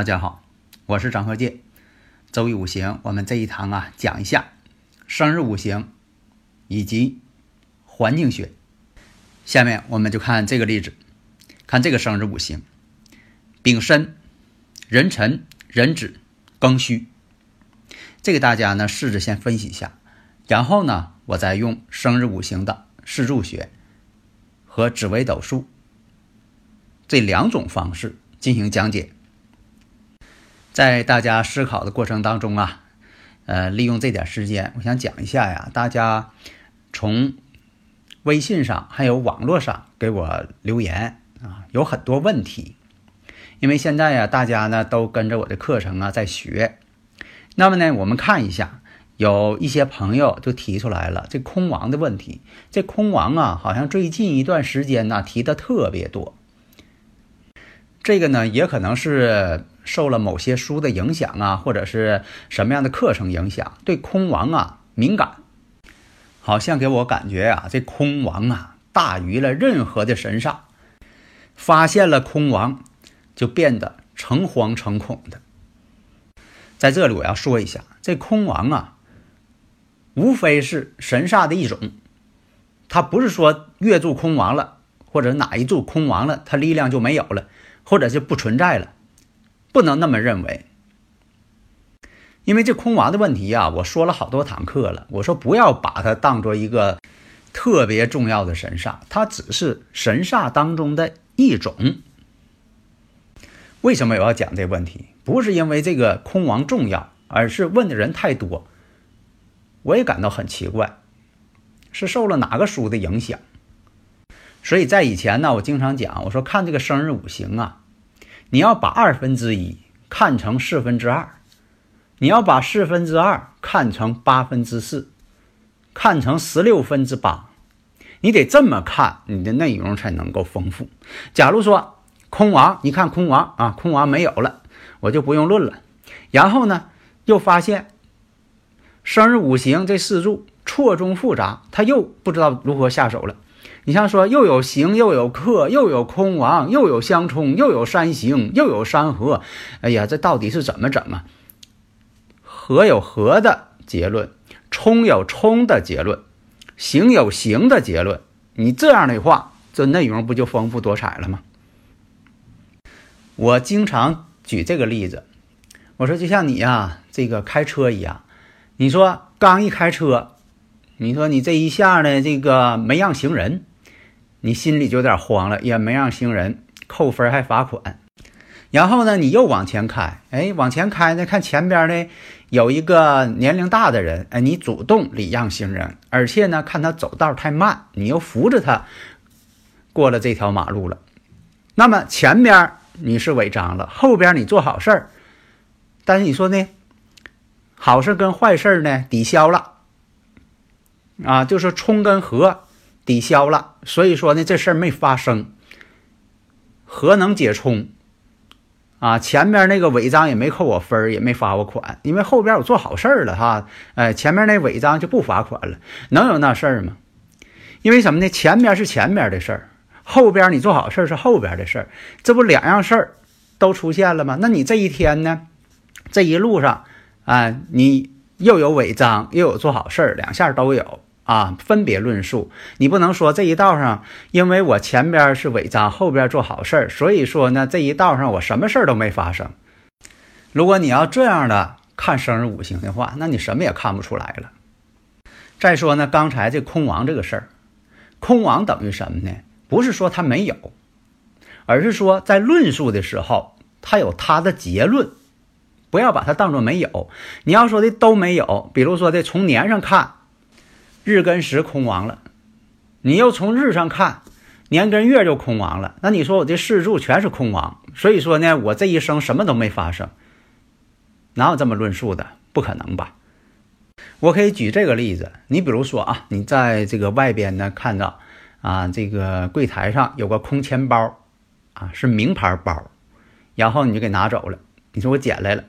大家好，我是张鹤剑。周易五行，我们这一堂啊讲一下生日五行以及环境学。下面我们就看这个例子，看这个生日五行：丙申、壬辰、壬子、庚戌。这个大家呢试着先分析一下，然后呢我再用生日五行的四柱学和紫微斗数这两种方式进行讲解。在大家思考的过程当中啊，呃，利用这点时间，我想讲一下呀，大家从微信上还有网络上给我留言啊，有很多问题。因为现在呀，大家呢都跟着我的课程啊在学，那么呢，我们看一下，有一些朋友就提出来了这空王的问题。这空王啊，好像最近一段时间呢提的特别多。这个呢，也可能是受了某些书的影响啊，或者是什么样的课程影响，对空亡啊敏感，好像给我感觉啊，这空亡啊大于了任何的神煞，发现了空亡就变得诚惶诚恐的。在这里我要说一下，这空亡啊，无非是神煞的一种，它不是说月柱空亡了，或者哪一柱空亡了，它力量就没有了。或者就不存在了，不能那么认为。因为这空亡的问题啊，我说了好多堂课了。我说不要把它当做一个特别重要的神煞，它只是神煞当中的一种。为什么我要讲这个问题？不是因为这个空亡重要，而是问的人太多，我也感到很奇怪，是受了哪个书的影响？所以在以前呢，我经常讲，我说看这个生日五行啊，你要把二分之一看成四分之二，你要把四分之二看成八分之四，看成十六分之八，你得这么看，你的内容才能够丰富。假如说空亡，一看空亡啊，空亡没有了，我就不用论了。然后呢，又发现生日五行这四柱错综复杂，他又不知道如何下手了。你像说又有刑又有克又有空亡又有相冲又有三刑又有山河，哎呀，这到底是怎么整啊？合有合的结论，冲有冲的结论，刑有刑的结论。你这样的话，这内容不就丰富多彩了吗？我经常举这个例子，我说就像你呀，这个开车一样，你说刚一开车，你说你这一下呢，这个没让行人。你心里就有点慌了，也没让行人扣分还罚款。然后呢，你又往前开，哎，往前开呢，看前边呢有一个年龄大的人，哎，你主动礼让行人，而且呢，看他走道太慢，你又扶着他过了这条马路了。那么前边你是违章了，后边你做好事儿，但是你说呢，好事跟坏事呢抵消了啊，就是冲跟合。抵消了，所以说呢，这事儿没发生。何能解冲？啊，前面那个违章也没扣我分也没罚我款，因为后边我做好事儿了哈。哎，前面那违章就不罚款了，能有那事儿吗？因为什么呢？前面是前边的事儿，后边你做好事儿是后边的事儿，这不两样事儿都出现了吗？那你这一天呢，这一路上啊，你又有违章又有做好事儿，两下都有。啊，分别论述，你不能说这一道上，因为我前边是违章，后边做好事儿，所以说呢，这一道上我什么事儿都没发生。如果你要这样的看生日五行的话，那你什么也看不出来了。再说呢，刚才这空亡这个事儿，空亡等于什么呢？不是说他没有，而是说在论述的时候，他有他的结论，不要把它当做没有。你要说的都没有，比如说这从年上看，日跟时空亡了，你又从日上看，年跟月就空亡了，那你说我这四柱全是空亡，所以说呢，我这一生什么都没发生，哪有这么论述的？不可能吧？我可以举这个例子，你比如说啊，你在这个外边呢看到啊，这个柜台上有个空钱包，啊是名牌包，然后你就给拿走了。你说我捡来了，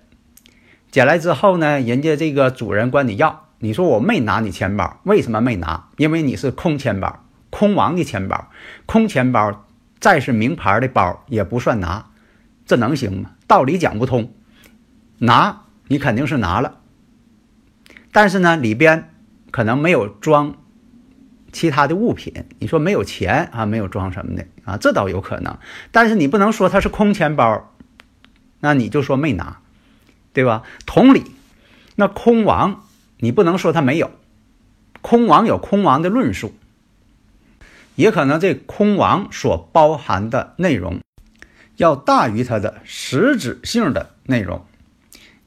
捡来之后呢，人家这个主人管你要，你说我没拿你钱包，为什么没拿？因为你是空钱包，空王的钱包，空钱包再是名牌的包也不算拿，这能行吗？道理讲不通，拿你肯定是拿了。但是呢，里边可能没有装其他的物品。你说没有钱啊，没有装什么的啊，这倒有可能。但是你不能说它是空钱包，那你就说没拿，对吧？同理，那空王你不能说它没有，空王有空王的论述，也可能这空王所包含的内容要大于它的实质性的内容。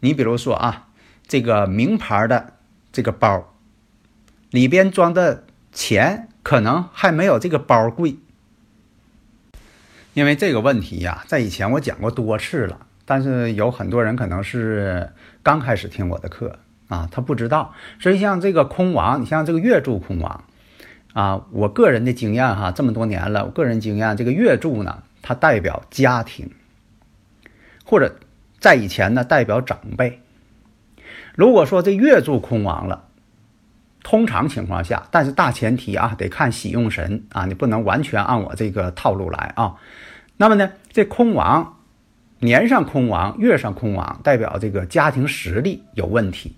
你比如说啊，这个名牌的。这个包里边装的钱可能还没有这个包贵，因为这个问题呀，在以前我讲过多次了，但是有很多人可能是刚开始听我的课啊，他不知道。所以像这个空王，你像这个月柱空王啊，我个人的经验哈，这么多年了，我个人经验，这个月柱呢，它代表家庭，或者在以前呢，代表长辈。如果说这月柱空亡了，通常情况下，但是大前提啊，得看喜用神啊，你不能完全按我这个套路来啊。那么呢，这空亡，年上空亡，月上空亡，代表这个家庭实力有问题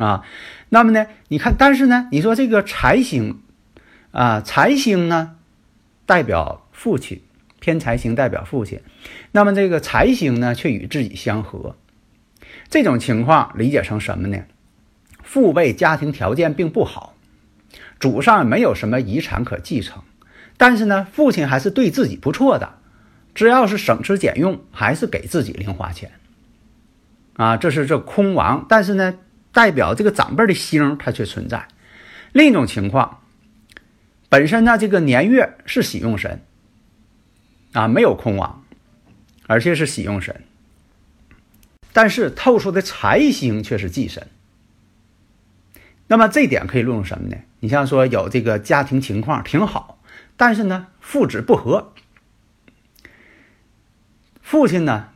啊。那么呢，你看，但是呢，你说这个财星啊，财星呢，代表父亲，偏财星代表父亲，那么这个财星呢，却与自己相合。这种情况理解成什么呢？父辈家庭条件并不好，祖上没有什么遗产可继承，但是呢，父亲还是对自己不错的，只要是省吃俭用，还是给自己零花钱。啊，这是这空亡，但是呢，代表这个长辈的星它却存在。另一种情况，本身呢这个年月是喜用神，啊，没有空亡，而且是喜用神。但是透出的财星却是忌神，那么这点可以论用什么呢？你像说有这个家庭情况挺好，但是呢父子不和，父亲呢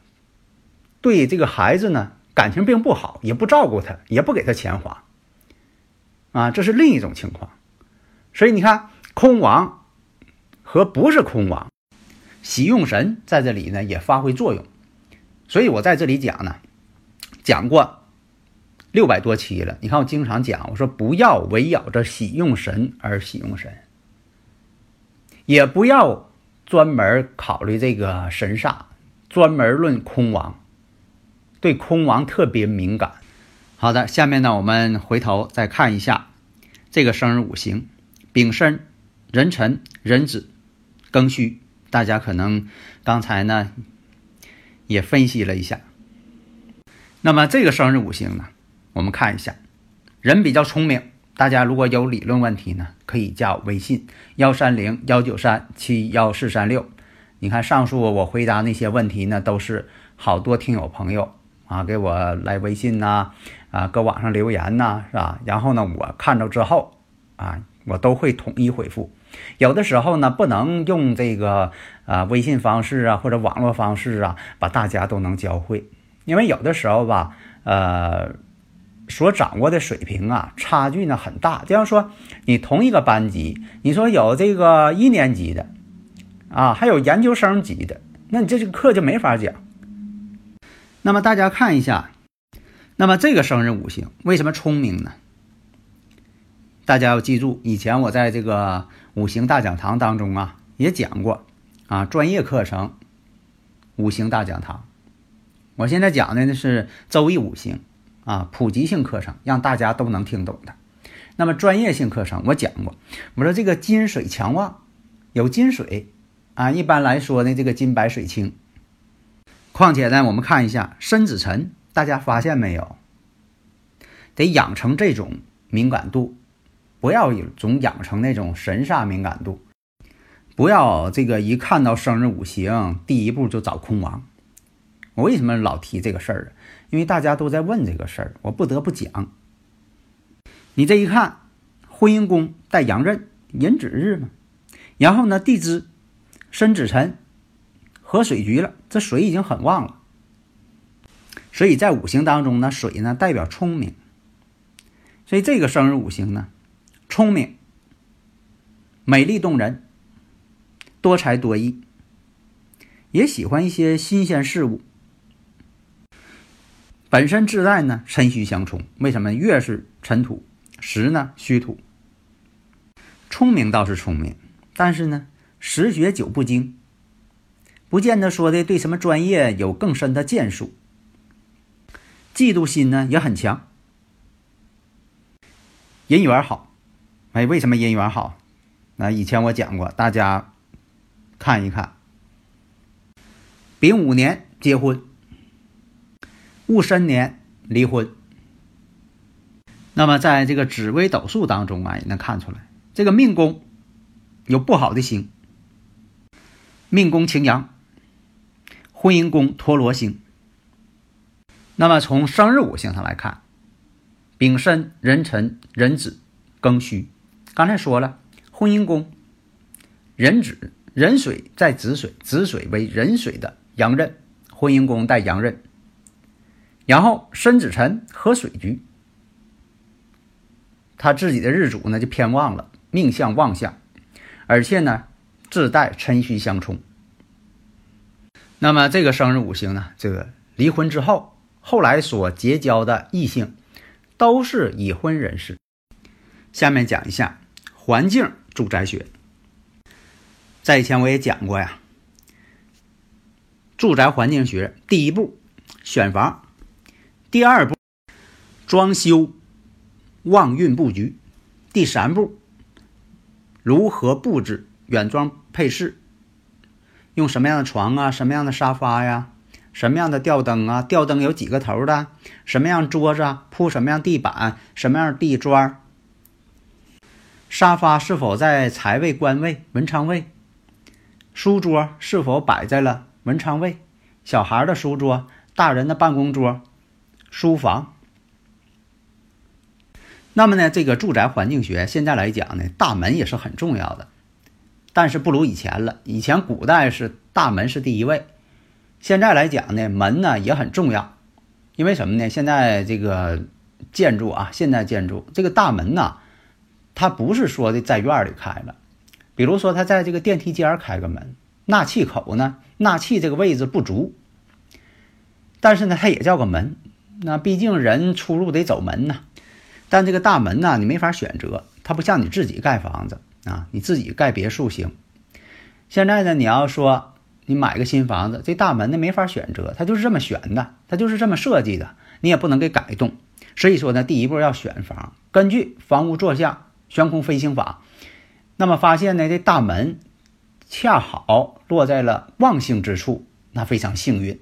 对这个孩子呢感情并不好，也不照顾他，也不给他钱花，啊，这是另一种情况。所以你看空亡和不是空亡，喜用神在这里呢也发挥作用。所以我在这里讲呢，讲过六百多期了。你看我经常讲，我说不要围绕着喜用神而喜用神，也不要专门考虑这个神煞，专门论空亡，对空亡特别敏感。好的，下面呢，我们回头再看一下这个生日五行：丙申、壬辰、壬子、庚戌。大家可能刚才呢。也分析了一下，那么这个生日五行呢，我们看一下，人比较聪明。大家如果有理论问题呢，可以加我微信幺三零幺九三七幺四三六。你看上述我回答那些问题呢，都是好多听友朋友啊给我来微信呐，啊搁网上留言呐，是吧？然后呢，我看到之后啊，我都会统一回复。有的时候呢，不能用这个啊微信方式啊或者网络方式啊，把大家都能教会，因为有的时候吧，呃，所掌握的水平啊差距呢很大。就像说你同一个班级，你说有这个一年级的啊，还有研究生级的，那你这个课就没法讲。那么大家看一下，那么这个生日五行为什么聪明呢？大家要记住，以前我在这个五行大讲堂当中啊，也讲过啊，专业课程五行大讲堂。我现在讲的呢是周易五行啊，普及性课程，让大家都能听懂的。那么专业性课程我讲过，我说这个金水强旺，有金水啊，一般来说呢，这个金白水清，况且呢，我们看一下申子辰，大家发现没有？得养成这种敏感度，不要总养成那种神煞敏感度，不要这个一看到生日五行，第一步就找空亡。我为什么老提这个事儿？因为大家都在问这个事儿，我不得不讲。你这一看，婚姻宫带阳刃，寅子日嘛，然后呢，地支申子辰合水局了，这水已经很旺了。所以在五行当中呢，水呢代表聪明。所以这个生日五行呢，聪明、美丽动人、多才多艺，也喜欢一些新鲜事物。本身自带呢辰戌相冲，为什么？月是辰土，时呢戌土。聪明倒是聪明，但是呢十学九不精，不见得说的对什么专业有更深的建树。嫉妒心呢也很强。姻缘好，哎，为什么姻缘好？那以前我讲过，大家看一看。丙午年结婚，戊申年离婚。那么在这个紫微斗数当中啊，也能看出来，这个命宫有不好的星，命宫擎羊，婚姻宫陀罗星。那么从生日五行上来看。丙申、壬辰、壬子、庚戌，刚才说了，婚姻宫壬子、壬水在子水，子水为壬水的阳刃，婚姻宫带阳刃。然后申子辰合水局，他自己的日主呢就偏旺了，命相旺相，而且呢自带辰戌相冲。那么这个生日五行呢，这个离婚之后，后来所结交的异性。都是已婚人士。下面讲一下环境住宅学。在以前我也讲过呀，住宅环境学第一步选房，第二步装修旺运布局，第三步如何布置远装配饰，用什么样的床啊，什么样的沙发呀？什么样的吊灯啊？吊灯有几个头的？什么样桌子啊？铺什么样地板？什么样地砖？沙发是否在财位、官位、文昌位？书桌是否摆在了文昌位？小孩的书桌、大人的办公桌、书房。那么呢，这个住宅环境学现在来讲呢，大门也是很重要的，但是不如以前了。以前古代是大门是第一位。现在来讲呢，门呢也很重要，因为什么呢？现在这个建筑啊，现代建筑这个大门呢，它不是说的在院里开了，比如说它在这个电梯间开个门，纳气口呢，纳气这个位置不足，但是呢，它也叫个门，那毕竟人出入得走门呐。但这个大门呢，你没法选择，它不像你自己盖房子啊，你自己盖别墅行。现在呢，你要说。你买个新房子，这大门呢没法选择，它就是这么选的，它就是这么设计的，你也不能给改动。所以说呢，第一步要选房，根据房屋坐向悬空飞行法，那么发现呢，这大门恰好落在了旺星之处，那非常幸运，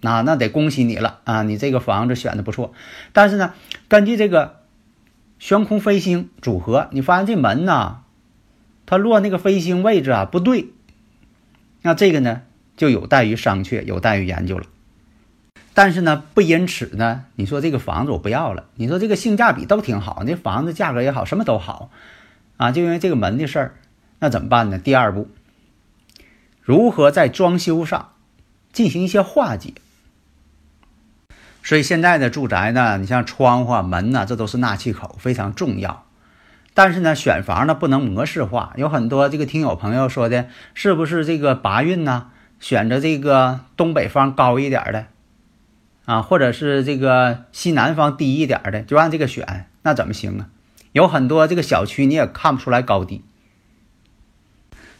那那得恭喜你了啊，你这个房子选的不错。但是呢，根据这个悬空飞星组合，你发现这门呢，它落那个飞星位置啊不对。那这个呢，就有待于商榷，有待于研究了。但是呢，不因此呢，你说这个房子我不要了，你说这个性价比都挺好，那房子价格也好，什么都好，啊，就因为这个门的事儿，那怎么办呢？第二步，如何在装修上进行一些化解？所以现在的住宅呢，你像窗户、啊门呢，这都是纳气口，非常重要。但是呢，选房呢不能模式化，有很多这个听友朋友说的，是不是这个八运呢？选择这个东北方高一点的，啊，或者是这个西南方低一点的，就按这个选，那怎么行啊？有很多这个小区你也看不出来高低。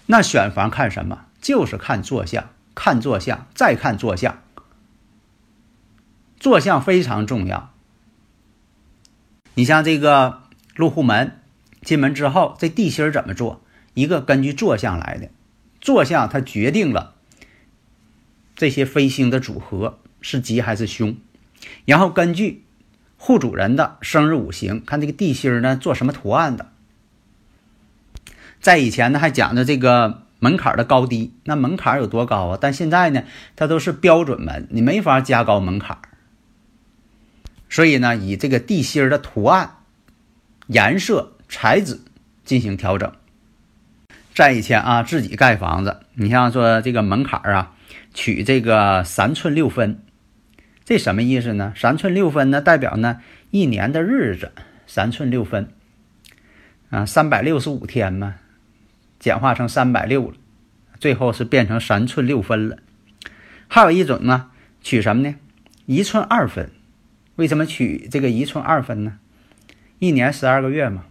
那选房看什么？就是看坐向，看坐向，再看坐向，坐向非常重要。你像这个入户门。进门之后，这地心怎么做？一个根据坐向来的，坐向它决定了这些飞星的组合是吉还是凶，然后根据户主人的生日五行，看这个地心呢做什么图案的。在以前呢还讲的这个门槛的高低，那门槛有多高啊？但现在呢，它都是标准门，你没法加高门槛。所以呢，以这个地心的图案、颜色、材质进行调整。在以前啊，自己盖房子，你像说这个门槛啊，取这个三寸六分，这什么意思呢？三寸六分呢，代表呢一年的日子，三寸六分啊，三百六十五天嘛，简化成三百六了，最后是变成三寸六分了。还有一种呢，取什么呢？一寸二分，为什么取这个一寸二分呢？一年十二个月嘛，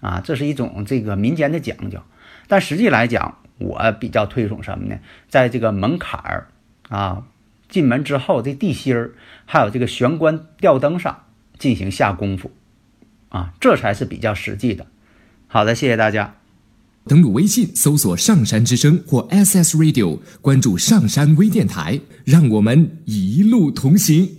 啊，这是一种这个民间的讲究。但实际来讲，我比较推崇什么呢？在这个门槛儿啊，进门之后这地心儿，还有这个玄关吊灯上进行下功夫啊，这才是比较实际的。好的，谢谢大家。登录微信搜索“上山之声”或 SS Radio，关注上山微电台，让我们一路同行。